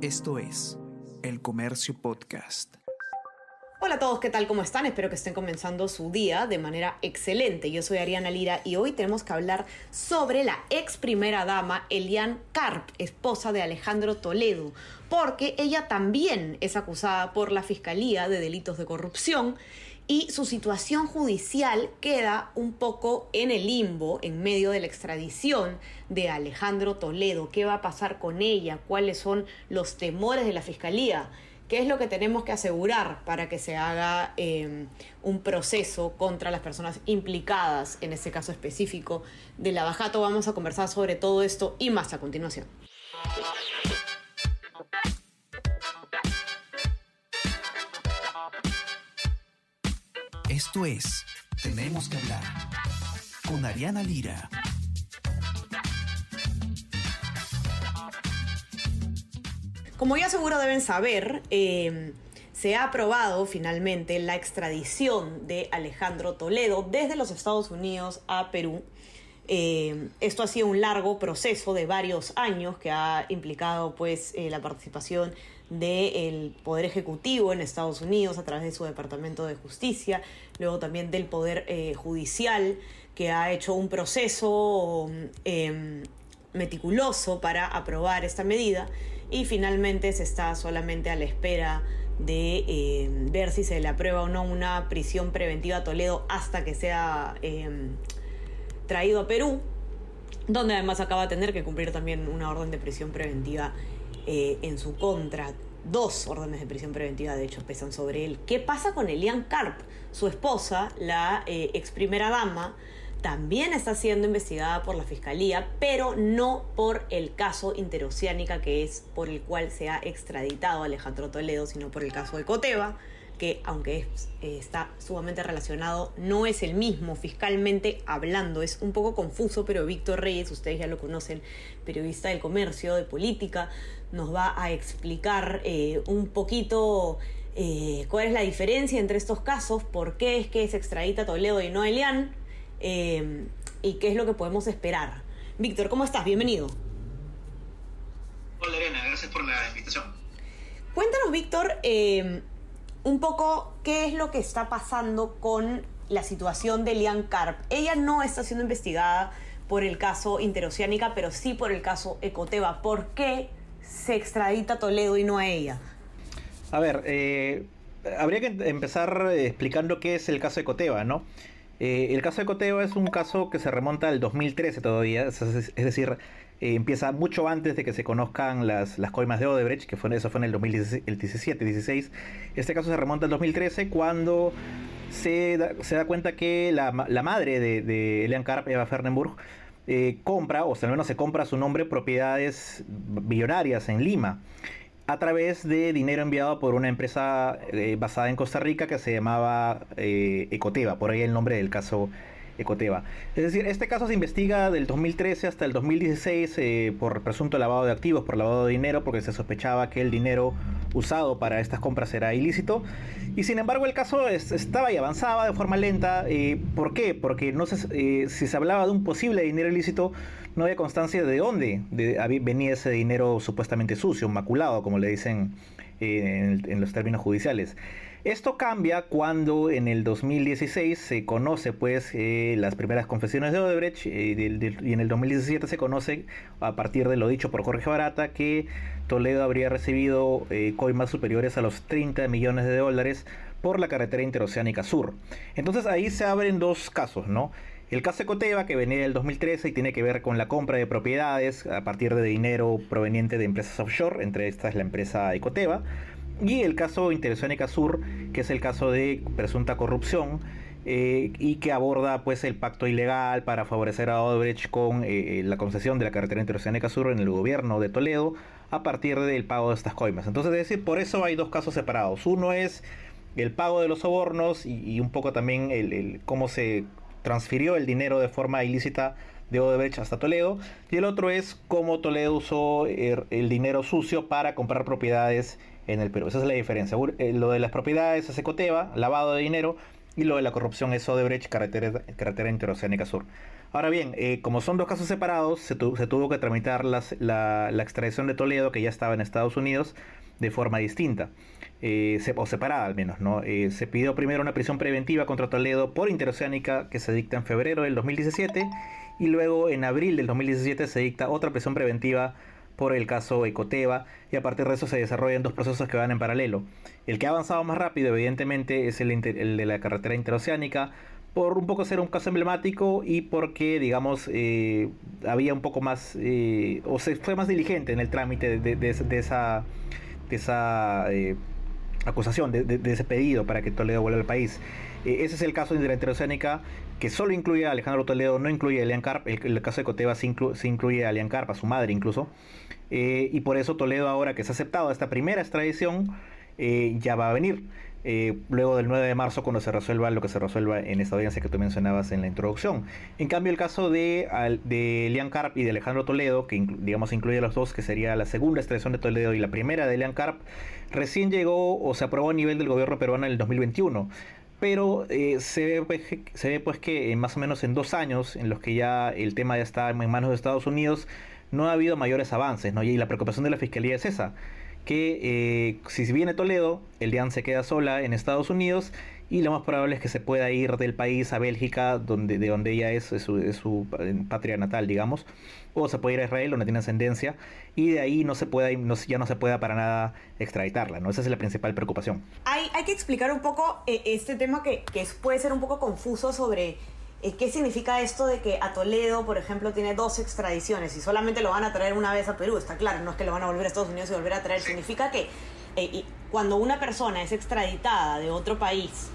Esto es El Comercio Podcast. Hola a todos, ¿qué tal? ¿Cómo están? Espero que estén comenzando su día de manera excelente. Yo soy Ariana Lira y hoy tenemos que hablar sobre la ex primera dama Elian Karp, esposa de Alejandro Toledo, porque ella también es acusada por la Fiscalía de delitos de corrupción y su situación judicial queda un poco en el limbo en medio de la extradición de Alejandro Toledo. ¿Qué va a pasar con ella? ¿Cuáles son los temores de la Fiscalía? ¿Qué es lo que tenemos que asegurar para que se haga em, un proceso contra las personas implicadas en este caso específico de la Bajato? Vamos a conversar sobre todo esto y más a continuación. Esto es Tenemos que hablar con Ariana Lira. Como ya seguro deben saber, eh, se ha aprobado finalmente la extradición de Alejandro Toledo desde los Estados Unidos a Perú. Eh, esto ha sido un largo proceso de varios años que ha implicado pues eh, la participación del Poder Ejecutivo en Estados Unidos a través de su Departamento de Justicia, luego también del Poder Judicial que ha hecho un proceso em, meticuloso para aprobar esta medida. Y finalmente se está solamente a la espera de eh, ver si se le aprueba o no una prisión preventiva a Toledo hasta que sea em, traído a Perú, donde además acaba de tener que cumplir también una orden de prisión preventiva eh, en su contra. Dos órdenes de prisión preventiva, de hecho, pesan sobre él. ¿Qué pasa con Elian Karp? Su esposa, la eh, ex primera dama, también está siendo investigada por la fiscalía, pero no por el caso interoceánica que es por el cual se ha extraditado Alejandro Toledo, sino por el caso de Coteva, que aunque eh, está sumamente relacionado, no es el mismo fiscalmente hablando. Es un poco confuso, pero Víctor Reyes, ustedes ya lo conocen, periodista del comercio, de política, nos va a explicar eh, un poquito eh, cuál es la diferencia entre estos casos, por qué es que se extradita Toledo y no Elian eh, y qué es lo que podemos esperar. Víctor, ¿cómo estás? Bienvenido. Hola Elena, gracias por la invitación. Cuéntanos, Víctor, eh, un poco qué es lo que está pasando con la situación de Lian Karp. Ella no está siendo investigada por el caso Interoceánica, pero sí por el caso Ecoteva. ¿Por qué se extradita a Toledo y no a ella? A ver, eh, habría que empezar explicando qué es el caso Ecoteva, ¿no? Eh, el caso de Coteo es un caso que se remonta al 2013 todavía, es, decir, eh, empieza mucho antes de que se conozcan las, las coimas de Odebrecht, que eso fue en el 2017-16. Este caso se remonta al 2013 cuando se da, se da cuenta que la, la madre de, de Elian Karp, Eva Fernenburg, eh, compra, o sea, al menos se compra a su nombre, propiedades billonarias en Lima a través de dinero enviado por una empresa eh, basada en Costa Rica que se llamaba Ecoteva, por ahí el nombre del caso Es decir, este caso se investiga del 2013 hasta el 2016 eh, por presunto lavado de activos, por lavado de dinero, porque se sospechaba que el dinero usado para estas compras era ilícito. Y sin embargo el caso estaba y avanzaba de forma lenta. Eh, ¿Por qué? Porque no sé si se hablaba de un posible dinero ilícito, no había constancia de dónde venía ese dinero supuestamente sucio, maculado, como le dicen en, los términos judiciales. Esto cambia cuando en el 2016 se conoce pues eh, las primeras confesiones de Odebrecht eh, y en el 2017 se conoce a partir de lo dicho por Jorge Barata que Toledo habría recibido eh, coimas superiores a los 30 millones de dólares por la carretera interoceánica sur. Entonces ahí se abren dos casos, ¿no? El caso de Coteva, que venía del 2013 y tiene que ver con la compra de propiedades a partir de dinero proveniente de empresas offshore, entre estas la empresa Ecoteva, y el caso Interoceánica Sur, que es el caso de presunta corrupción eh, y que aborda pues el pacto ilegal para favorecer a Odebrecht con eh, la concesión de la carretera Interoceánica Sur en el gobierno de Toledo a partir del pago de estas coimas. Entonces, es decir, por eso hay dos casos separados. Uno es el pago de los sobornos y, un poco también el cómo se transfirió el dinero de forma ilícita de Odebrecht hasta Toledo. Y el otro es cómo Toledo usó el, dinero sucio para comprar propiedades en el Perú. Esa es la diferencia. Eh, lo de las propiedades es Ecoteva, lavado de dinero. y lo de la corrupción es Odebrecht, carretera, carretera interoceánica sur. Ahora bien, eh, como son dos casos separados, se, tuvo que tramitar la, extradición de Toledo, que ya estaba en Estados Unidos, de forma distinta, eh, o separada al menos. ¿no? Se pidió primero una prisión preventiva contra Toledo por interoceánica que se dicta en febrero del 2017 y luego en abril del 2017 se dicta otra prisión preventiva por el caso Ecoteva y a partir de eso se desarrollan dos procesos que van en paralelo. El que ha avanzado más rápido evidentemente es el, de la carretera interoceánica por un poco ser un caso emblemático y porque digamos eh, había un poco más eh, o se fue más diligente en el trámite de, esa, de esa eh, acusación, de, ese pedido para que Toledo vuelva al país. ese es el caso de la interoceánica que solo incluye a Alejandro Toledo, no incluye a Elian Carp. El, el caso de Coteva sí, incluye a Elian Carp, a su madre incluso. Eh, y por eso Toledo ahora que se ha aceptado esta primera extradición, eh, ya va a venir. Eh, luego del 9 de marzo cuando se resuelva lo que se resuelva en esta audiencia que tú mencionabas en la introducción. En cambio el caso de, de Elian Carp y de Alejandro Toledo, que digamos incluye a los dos, que sería la segunda extradición de Toledo y la primera de Elian Carp, recién llegó o se aprobó a nivel del gobierno peruano en el 2021 pero eh, se, ve, pues, se ve pues que más o menos en dos años en los que ya el tema ya está en manos de Estados Unidos, no ha habido mayores avances, ¿no? Y la preocupación de la Fiscalía es esa, que eh, si viene Toledo, el DIAN se queda sola en Estados Unidos y lo más probable es que se pueda ir del país a Bélgica, donde, de donde ella es, su, patria natal, digamos, o se puede ir a Israel, donde tiene ascendencia, y de ahí no se pueda, ya no se pueda para nada extraditarla, ¿no? Esa es la principal preocupación. Hay, hay que explicar un poco eh, este tema que, que, puede ser un poco confuso sobre qué significa esto de que a Toledo, por ejemplo, tiene dos extradiciones y solamente lo van a traer una vez a Perú, está claro, no es que lo van a volver a Estados Unidos y volver a traer, significa que eh, cuando una persona es extraditada de otro país,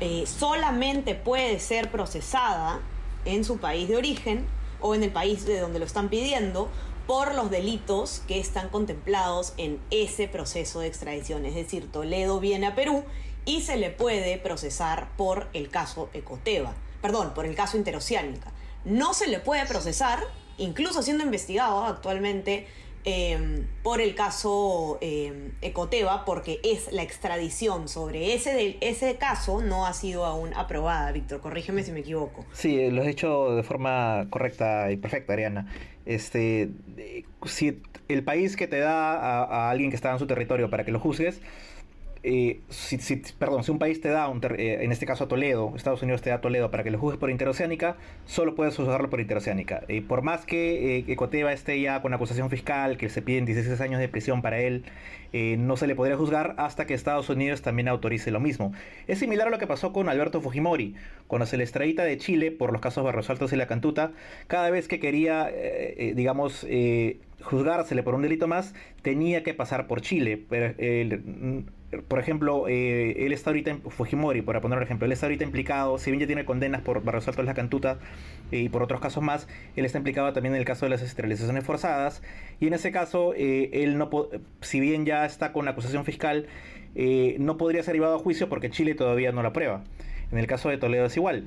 eh, solamente puede ser procesada en su país de origen o en el país de donde lo están pidiendo por los delitos que están contemplados en ese proceso de extradición. Es decir, Toledo viene a Perú y se le puede procesar por el caso Ecoteva, perdón, por el caso Interoceánica. No se le puede procesar, incluso siendo investigado actualmente Em, por el caso eh, Ecoteva, porque es la extradición sobre ese, ese caso no ha sido aún aprobada, Víctor. Corrígeme si me equivoco. Sí, eh, lo has hecho de forma correcta y perfecta, Ariana. Este, si el país que te da a alguien que está en su territorio para que lo juzgues, eh, si, perdón, si un país te da, un eh, en este caso a Toledo, Estados Unidos te da a Toledo para que lo juzgues por interoceánica, solo puedes juzgarlo por interoceánica. y por más que Ecoteva esté ya con acusación fiscal, que se piden 16 años de prisión para él, eh, no se le podría juzgar hasta que Estados Unidos también autorice lo mismo. Es similar a lo que pasó con Alberto Fujimori, cuando se le extradita de Chile por los casos Barros Altos y La Cantuta, cada vez que quería, digamos, juzgársele por un delito más, tenía que pasar por Chile. Por ejemplo, eh, él está ahorita, Fujimori, para poner un ejemplo, él está ahorita implicado, si bien ya tiene condenas por Barros Altos La Cantuta eh, y por otros casos más, él está implicado también en el caso de las esterilizaciones forzadas, y en ese caso, eh, él no, si bien ya está con acusación fiscal, no podría ser llevado a juicio porque Chile todavía no la aprueba. En el caso de Toledo es igual.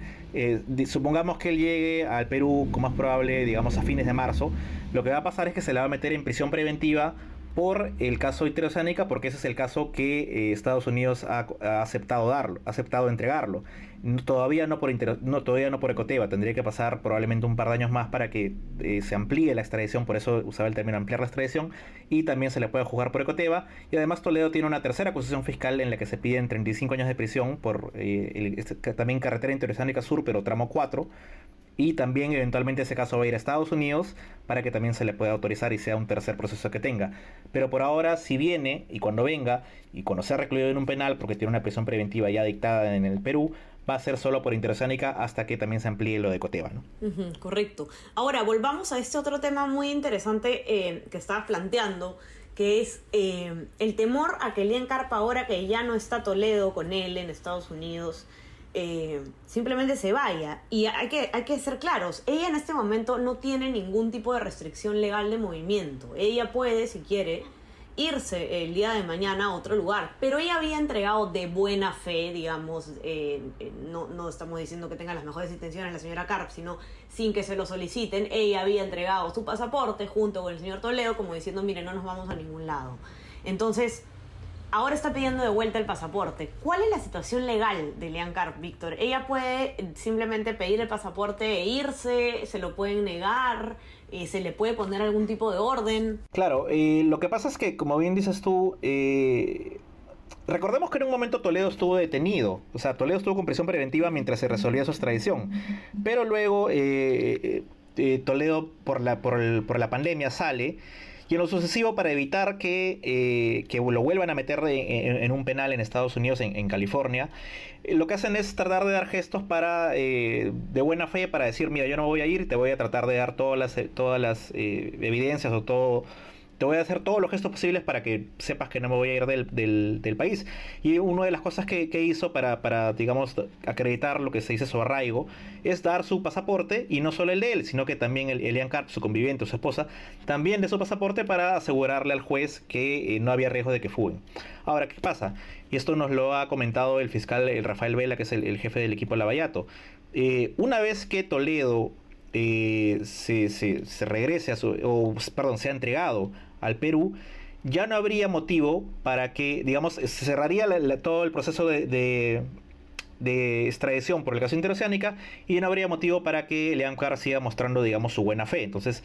supongamos que él llegue al Perú, como más probable, digamos, a fines de marzo. Lo que va a pasar es que se le va a meter en prisión preventiva por el caso interoceánica, porque ese es el caso que eh, Estados Unidos ha, aceptado darlo, ha aceptado entregarlo. todavía no por todavía no por Ecoteva, tendría que pasar probablemente un par de años más para que eh, se amplíe la extradición, por eso usaba el término ampliar la extradición, y también se le puede juzgar por Ecoteva. Y además Toledo tiene una tercera acusación fiscal en la que se piden 35 años de prisión por eh, este, también carretera interoceánica sur, pero tramo 4, y también eventualmente ese caso va a ir a Estados Unidos para que también se le pueda autorizar y sea un tercer proceso que tenga. Pero por ahora, si viene y cuando venga y cuando sea recluido en un penal porque tiene una prisión preventiva ya dictada en el Perú, va a ser solo por interoceánica hasta que también se amplíe lo de Coteva. ¿no? correcto. Ahora, volvamos a este otro tema muy interesante eh, que estabas planteando, que es eh, el temor a que Lian Carpa, ahora que ya no está Toledo con él en Estados Unidos, eh, simplemente se vaya. Y hay que, hay que ser claros, ella en este momento no tiene ningún tipo de restricción legal de movimiento. Ella puede, si quiere, irse el día de mañana a otro lugar, pero ella había entregado de buena fe, digamos, eh, eh, no, no estamos diciendo que tenga las mejores intenciones la señora Carp, sino sin que se lo soliciten, ella había entregado su pasaporte junto con el señor Toledo como diciendo, mire, no nos vamos a ningún lado. Entonces, ahora está pidiendo de vuelta el pasaporte. ¿Cuál es la situación legal de Leanne Carp, Víctor? ¿Ella puede simplemente pedir el pasaporte e irse? ¿Se lo pueden negar? Eh, ¿Se le puede poner algún tipo de orden? Claro, eh, lo que pasa es que, como bien dices tú, eh, recordemos que en un momento Toledo estuvo detenido. O sea, Toledo estuvo con prisión preventiva mientras se resolvía su extradición. Pero luego Toledo, por la, por la pandemia, sale y en lo sucesivo para evitar que, eh, que lo vuelvan a meter en, un penal en Estados Unidos, en, California, eh, lo que hacen es tratar de dar gestos para eh, de buena fe para decir, mira, yo no voy a ir, te voy a tratar de dar todas las, todas las evidencias o todo te voy a hacer todos los gestos posibles para que sepas que no me voy a ir del, país. Y una de las cosas que, hizo para, para, digamos, acreditar lo que se dice su arraigo es dar su pasaporte, y no solo el de él, sino que también el Elian Carp, su conviviente su esposa, también de su pasaporte para asegurarle al juez que eh, no había riesgo de que fuguen. Ahora, ¿qué pasa? Y esto nos lo ha comentado el fiscal Rafael Vela, que es el, jefe del equipo Lavallato. Eh, una vez que Toledo eh, se, se, regrese a su, o perdón, se ha entregado al Perú, ya no habría motivo para que, digamos, se cerraría todo el proceso de, extradición por el caso interoceánica y no habría motivo para que León Carr siga mostrando, digamos, su buena fe. Entonces,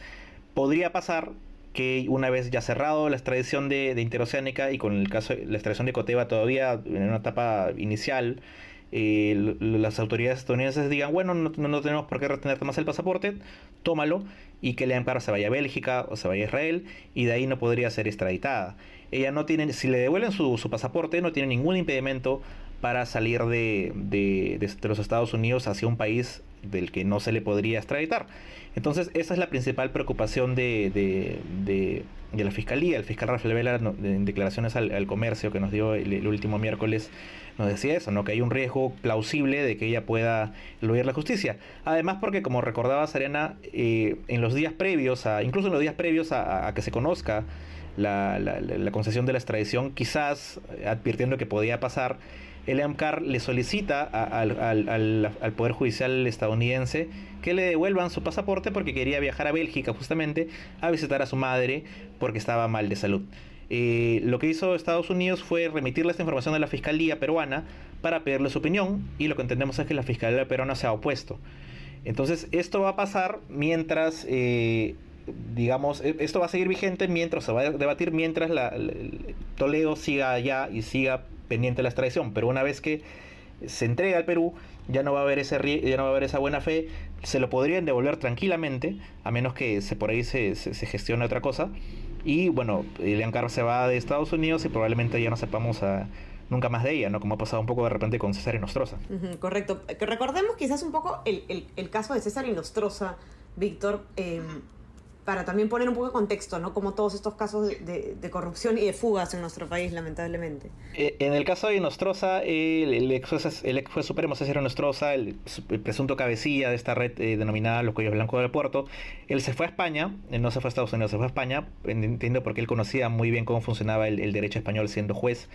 podría pasar que una vez ya cerrado la extradición de, de interoceánica y con el caso la extradición de Coteva todavía en una etapa inicial, eh, las autoridades estadounidenses digan, bueno, no, tenemos por qué retenerte más el pasaporte, tómalo, y que le para se vaya a Bélgica o se vaya a Israel, y de ahí no podría ser extraditada. Ella no tiene, si le devuelven su pasaporte, no tiene ningún impedimento para salir de, de, de, los Estados Unidos hacia un país del que no se le podría extraditar. Entonces, esa es la principal preocupación de, de la Fiscalía. El fiscal Rafael Vela, en declaraciones al, comercio que nos dio el último miércoles, nos decía eso, ¿no? que hay un riesgo plausible de que ella pueda eludir la justicia. Además porque, como recordaba Serena, eh, en los días previos, a, incluso en los días previos a, que se conozca la, concesión de la extradición, quizás advirtiendo que podía pasar, el EMCAR le solicita al, Poder Judicial estadounidense que le devuelvan su pasaporte porque quería viajar a Bélgica justamente a visitar a su madre porque estaba mal de salud. Eh, lo que hizo Estados Unidos fue remitirle esta información a la Fiscalía peruana para pedirle su opinión y lo que entendemos es que la Fiscalía peruana se ha opuesto. Entonces esto va a pasar mientras, eh, digamos, e, esto va a seguir vigente mientras se va a debatir mientras la, Toledo siga allá y siga pendiente de la extradición. Pero una vez que se entrega al Perú, ya no va a haber ese ya no va a haber esa buena fe, se lo podrían devolver tranquilamente, a menos que se por ahí se, se gestione otra cosa. Y bueno, Elian Carr se va de Estados Unidos y probablemente ya no sepamos a, nunca más de ella, ¿no? Como ha pasado un poco de repente con César Inostroza. correcto. recordemos quizás un poco el, el, caso de César Inostroza, Víctor. Eh, para también poner un poco de contexto, ¿no? Como todos estos casos de, corrupción y de fugas en nuestro país, lamentablemente. Eh, en el caso de Nostroza, el, ex, juez supremo César Nostroza, el, presunto cabecilla de esta red eh, denominada Los Cuellos Blancos del Puerto, él se fue a España, eh, no se fue a Estados Unidos, se fue a España, entiendo porque él conocía muy bien cómo funcionaba el, derecho español siendo juez.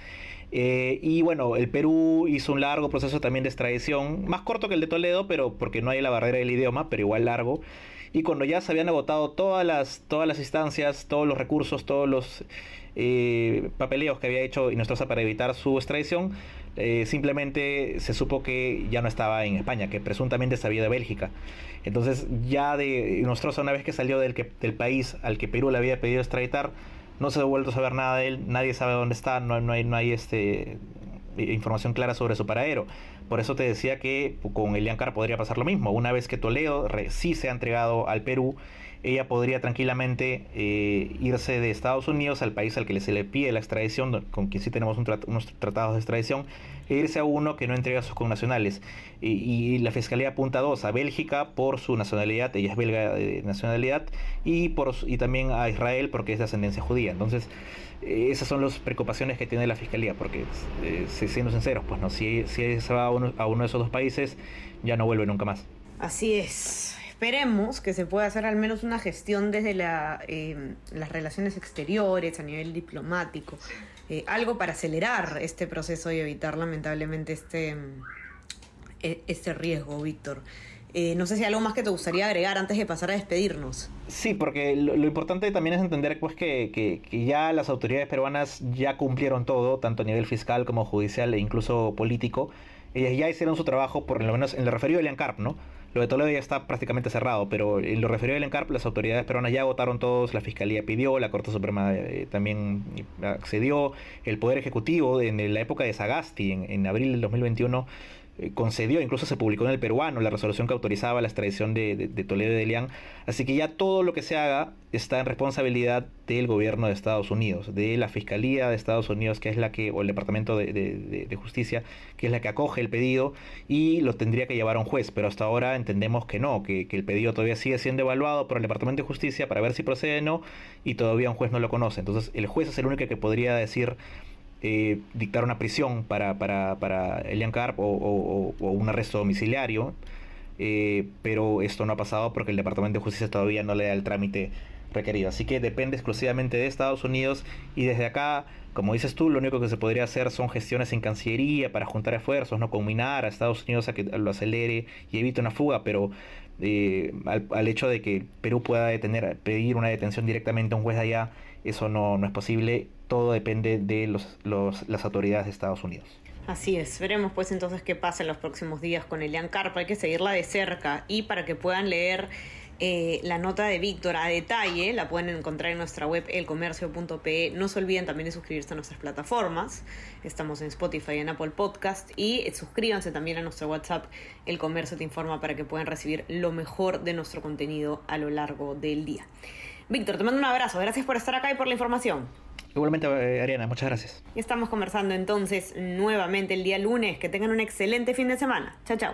y bueno, el Perú hizo un largo proceso también de extradición, más corto que el de Toledo, pero porque no hay la barrera del idioma, pero igual largo y cuando ya se habían agotado todas las, todas las instancias, todos los recursos, todos los eh, papeleos que había hecho Inostroza para evitar su extradición, eh, simplemente se supo que ya no estaba en España, que presuntamente sabía de Bélgica. Entonces ya de Inostroza, una vez que salió del, que, del país al que Perú le había pedido extraditar, no se ha vuelto a saber nada de él, nadie sabe dónde está, no hay, no hay este, información clara sobre su paradero. Por eso te decía que con Elian Carr podría pasar lo mismo. Una vez que Toledo sí se ha entregado al Perú, ella podría tranquilamente eh, irse de Estados Unidos al país al que se le pide la extradición, con quien sí tenemos unos tratados de extradición, e irse a uno que no entrega a sus connacionales. Y, la Fiscalía apunta a dos, a Bélgica por su nacionalidad, ella es belga de nacionalidad, y, por, y también a Israel porque es de ascendencia judía. Entonces, esas son las preocupaciones que tiene la fiscalía, porque eh, siendo sinceros, pues no, si, si se va a uno, de esos dos países, ya no vuelve nunca más. Así es. Esperemos que se pueda hacer al menos una gestión desde la, eh, las relaciones exteriores, a nivel diplomático, eh, algo para acelerar este proceso y evitar lamentablemente este, e, este riesgo, Víctor. Eh, no sé si hay algo más que te gustaría agregar antes de pasar a despedirnos. Sí, porque lo, importante también es entender pues, que, que, ya las autoridades peruanas ya cumplieron todo, tanto a nivel fiscal como judicial e incluso político. Ellas ya hicieron su trabajo, por lo menos en lo referido a Elian ¿no? Lo de Toledo ya está prácticamente cerrado, pero en lo referido al ENCARP, las autoridades peruanas ya votaron todos, la Fiscalía pidió, la Corte Suprema eh, también accedió, el Poder Ejecutivo en la época de Sagasti, en, en abril del 2021, eh, concedió, incluso se publicó en el peruano la resolución que autorizaba la extradición de, Toledo y de Leán. Así que ya todo lo que se haga está en responsabilidad del gobierno de Estados Unidos, de la Fiscalía de Estados Unidos, que es la que, o el Departamento de, Justicia, que es la que acoge el pedido y lo tendría que llevar a un juez. Pero hasta ahora entendemos que no, que, que el pedido todavía sigue siendo evaluado por el Departamento de Justicia para ver si procede o no, y todavía un juez no lo conoce. Entonces el juez es el único que podría decir eh, dictar una prisión para, para, para Elian Carp o, un arresto domiciliario, eh, pero esto no ha pasado porque el Departamento de Justicia todavía no le da el trámite requerido. Así que depende exclusivamente de Estados Unidos y desde acá, como dices tú, lo único que se podría hacer son gestiones en Cancillería para juntar esfuerzos, no combinar a Estados Unidos a que lo acelere y evite una fuga, pero eh, al, hecho de que Perú pueda detener, pedir una detención directamente a un juez allá, eso no, no es posible todo depende de las autoridades de Estados Unidos. Así es, veremos pues entonces qué pasa en los próximos días con Elian Carpa, hay que seguirla de cerca y para que puedan leer eh, la nota de Víctor a detalle, la pueden encontrar en nuestra web elcomercio.pe. No se olviden también de suscribirse a nuestras plataformas. Estamos en Spotify, en Apple Podcast y eh, suscríbanse también a nuestro WhatsApp. El Comercio te informa para que puedan recibir lo mejor de nuestro contenido a lo largo del día. Víctor, te mando un abrazo. Gracias por estar acá y por la información. Igualmente, eh, Ariana, muchas gracias. Y estamos conversando entonces nuevamente el día lunes. Que tengan un excelente fin de semana. Chao, chao.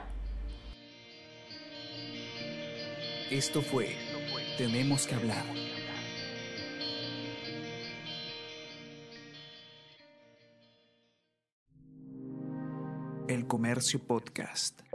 Esto fue Tenemos que hablar. El Comercio Podcast.